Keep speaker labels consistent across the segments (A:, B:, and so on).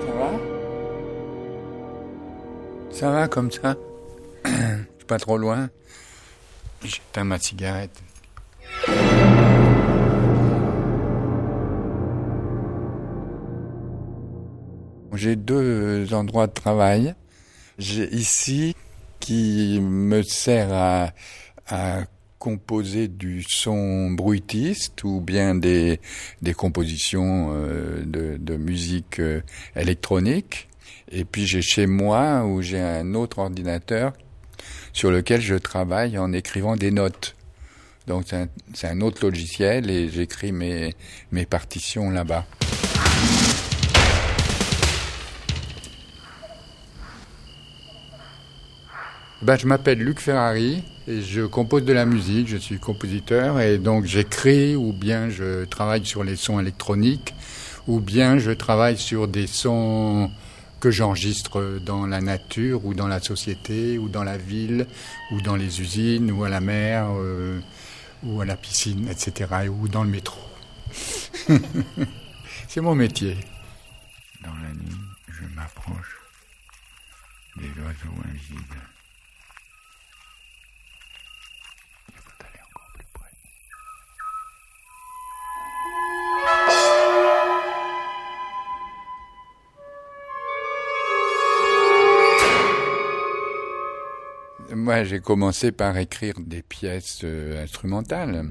A: Ça va? Ça va comme ça Je suis pas trop loin. J'éteins ma cigarette. J'ai deux endroits de travail. J'ai ici qui me sert à composer du son bruitiste ou bien des, des compositions euh, de, de, musique euh, électronique. Et puis j'ai chez moi où j'ai un autre ordinateur sur lequel je travaille en écrivant des notes. Donc c'est un, un, autre logiciel et j'écris mes, mes partitions là-bas. Ben, je m'appelle Luc Ferrari et je compose de la musique, je suis compositeur et donc j'écris ou bien je travaille sur les sons électroniques ou bien je travaille sur des sons que j'enregistre dans la nature ou dans la société ou dans la ville ou dans les usines ou à la mer euh, ou à la piscine, etc. ou dans le métro. C'est mon métier. Dans la nuit, je m'approche des oiseaux invisibles. J'ai commencé par écrire des pièces euh, instrumentales.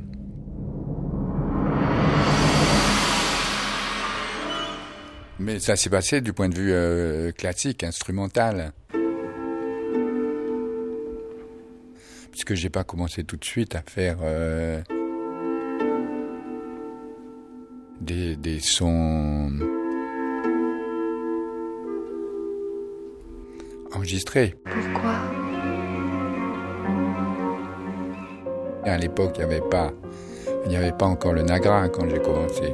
A: Mais ça s'est passé du point de vue euh, classique, instrumental. Puisque j'ai pas commencé tout de suite à faire euh, des, des sons enregistrés.
B: Pourquoi?
A: À l'époque, il n'y avait pas, il n'y avait pas encore le Nagra quand j'ai commencé.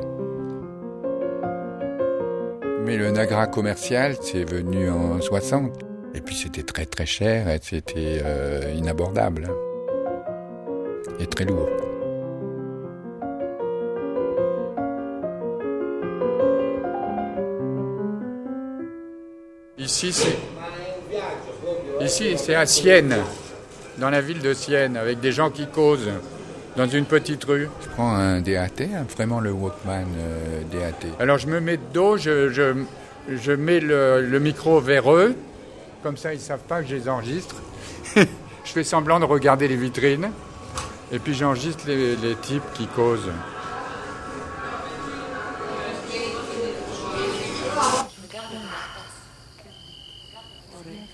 A: Mais le Nagra commercial, c'est venu en 60. Et puis c'était très très cher et c'était euh, inabordable. Et très lourd. Ici, c'est ici, c'est à Sienne dans la ville de Sienne avec des gens qui causent dans une petite rue. Je prends un DAT, hein, vraiment le Walkman euh, DAT. Alors je me mets de dos, je, je, je mets le, le, micro vers eux, comme ça ils ne savent pas que je les enregistre. je fais semblant de regarder les vitrines, et puis j'enregistre les, les types qui causent.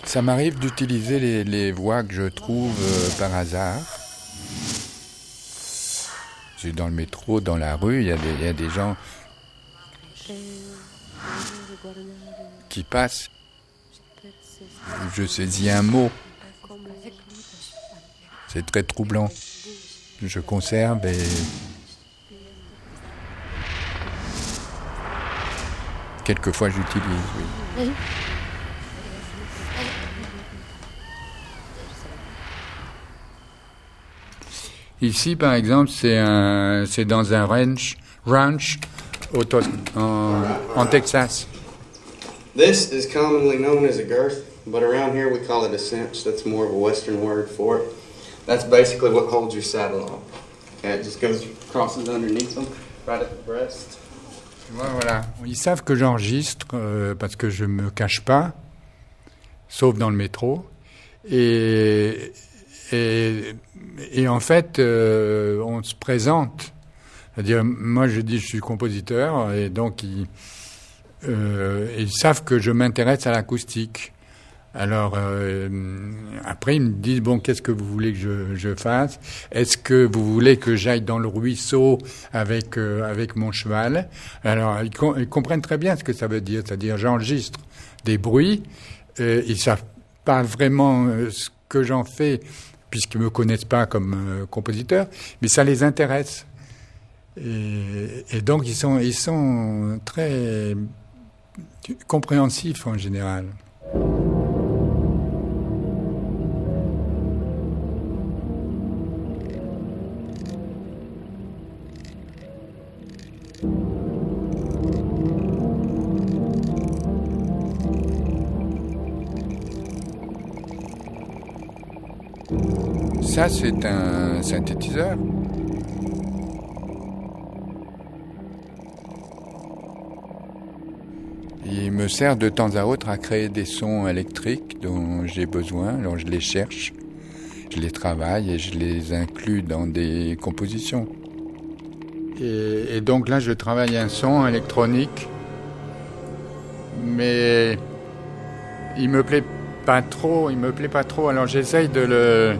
A: Ça m'arrive d'utiliser les, les, voix que je trouve euh, par hasard. J'ai dans le métro, dans la rue, il y, y, a des gens qui passent. Je saisis un mot. C'est très troublant. Je conserve et quelquefois j'utilise, oui. Ici, par exemple, c'est un, c'est dans un ranch, ranch au en, en Texas.
C: This is commonly known as a girth, but around here we call it a cinch. That's more of a Western word for it. That's basically what holds your saddle on. Okay, it just goes crosses underneath them, right at the breast.
A: Voilà, ils savent que j'enregistre euh, parce que je me cache pas, sauf dans le métro. Et, et, en fait, euh, on se présente. C'est-à-dire, moi, je dis je suis compositeur, et donc ils, euh, savent que je m'intéresse à l'acoustique. Alors euh, après ils me disent bon qu'est-ce que vous voulez que je, fasse? Est-ce que vous voulez que j'aille dans le ruisseau avec avec mon cheval? Alors ils, comprennent très bien ce que ça veut dire, c'est-à-dire j'enregistre des bruits. Euh, ils savent pas vraiment ce que j'en fais puisqu'ils me connaissent pas comme compositeur, mais ça les intéresse. Et, et donc ils sont ils sont très compréhensifs en général. Ça, c'est un synthétiseur. Il me sert de temps à autre à créer des sons électriques dont j'ai besoin. Alors je les cherche, je les travaille et je les inclus dans des compositions. Et, donc là, je travaille un son électronique, mais il me plaît pas trop. Il me plaît pas trop. Alors j'essaye de le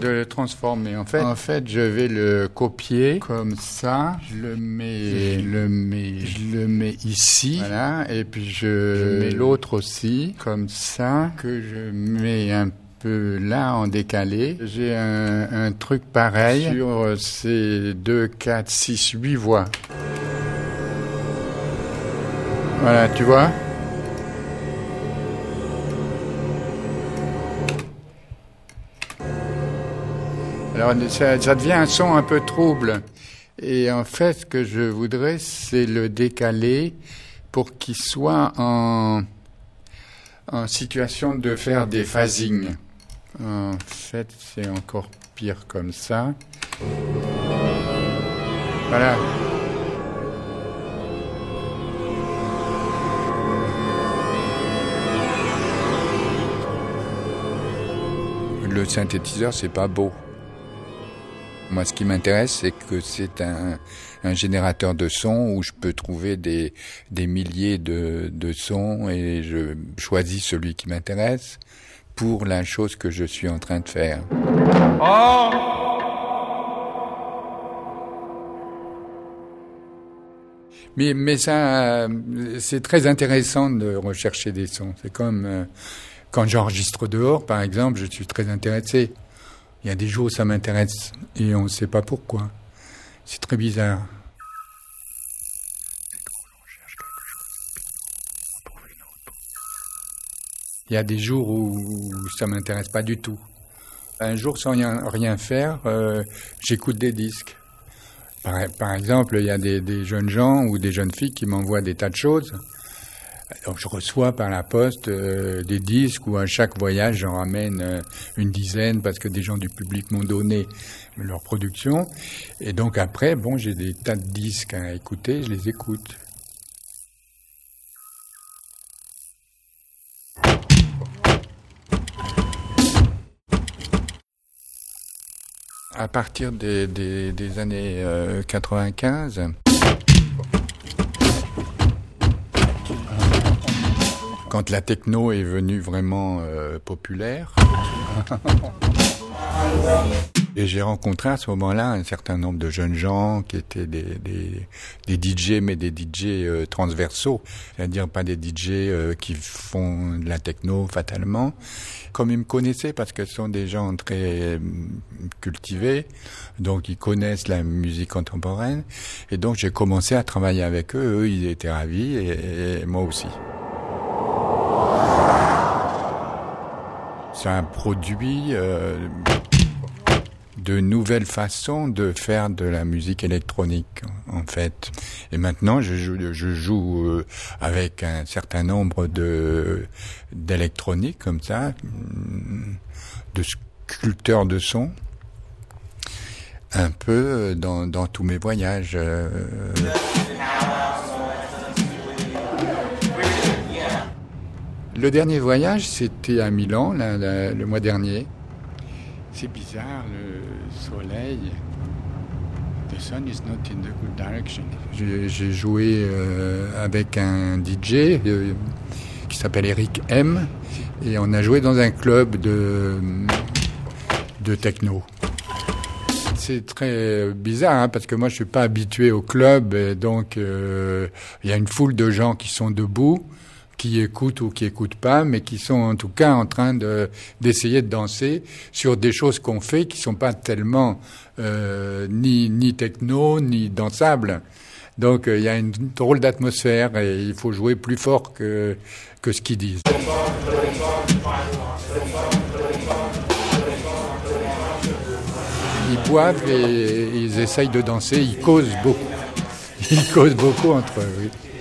A: de le transformer. En fait, en fait, je vais le copier comme ça. Je le mets, je le mets, je le mets ici. Voilà. Et puis je, mets l'autre aussi comme ça que je mets un peu là en décalé. J'ai un, un truc pareil sur ces 2, 4, 6, 8 voix. Voilà, tu vois? Alors ça, devient un son un peu trouble. Et en fait, ce que je voudrais, c'est le décaler pour qu'il soit en, en situation de faire des phasings. En fait, c'est encore pire comme ça. Voilà. Le synthétiseur, c'est pas beau. Moi, ce qui m'intéresse, c'est que c'est un, générateur de sons où je peux trouver des, des milliers de, de sons et je choisis celui qui m'intéresse pour la chose que je suis en train de faire. Oh mais, mais ça, c'est très intéressant de rechercher des sons. C'est comme euh, quand j'enregistre dehors, par exemple, je suis très intéressé. Il y a des jours où ça m'intéresse et on ne sait pas pourquoi. C'est très bizarre. Il y a des jours où ça m'intéresse pas du tout. Un jour, sans rien, faire, euh, j'écoute des disques. Par, exemple, il y a des, jeunes gens ou des jeunes filles qui m'envoient des tas de choses. Donc je reçois par la poste euh, des disques où à chaque voyage j'en ramène euh, une dizaine parce que des gens du public m'ont donné leur production. Et donc après, bon, j'ai des tas de disques à écouter, je les écoute. À partir des, des, années 95, quand la techno est venue vraiment euh, populaire. Et j'ai rencontré à ce moment-là un certain nombre de jeunes gens qui étaient des, des, des DJ, mais des DJ euh, transversaux, c'est-à-dire pas des DJ euh, qui font de la techno fatalement. Comme ils me connaissaient, parce que ce sont des gens très cultivés, donc ils connaissent la musique contemporaine, et donc j'ai commencé à travailler avec eux. Eux, ils étaient ravis, et moi aussi. Un produit euh, de nouvelles façons de faire de la musique électronique, en fait. Et maintenant, je joue, euh, avec un certain nombre de d'électronique comme ça, de sculpteurs de son, un peu dans, dans tous mes voyages. Euh, Le dernier voyage, c'était à Milan, le mois dernier. C'est bizarre, le soleil. The sun is not in the good direction. J'ai joué euh, avec un DJ euh, qui s'appelle Eric M. Et on a joué dans un club de, de techno. C'est très bizarre hein, parce que moi je suis pas habitué au club et donc euh, il y a une foule de gens qui sont debout qui écoutent ou qui écoutent pas, mais qui sont en tout cas en train de d'essayer de danser sur des choses qu'on fait qui sont pas tellement euh, ni ni techno ni dansables. Donc euh, il y a une drôle d'atmosphère et il faut jouer plus fort que que ce qu'ils disent. Ils boivent et ils essayent de danser, ils causent beaucoup. Ils causent beaucoup entre eux. Oui.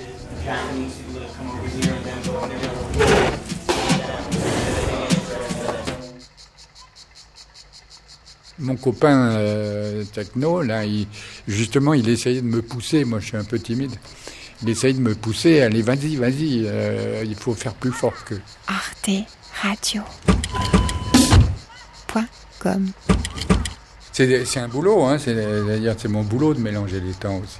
A: Mon copain euh, techno, là, il, justement, il essayait de me pousser. Moi, je suis un peu timide. Il essayait de me pousser. Allez, vas-y, vas-y. euh, il faut faire plus fort que.
B: Arte Radio. Point com.
A: C'est un boulot, hein. C'est mon boulot de mélanger les temps aussi.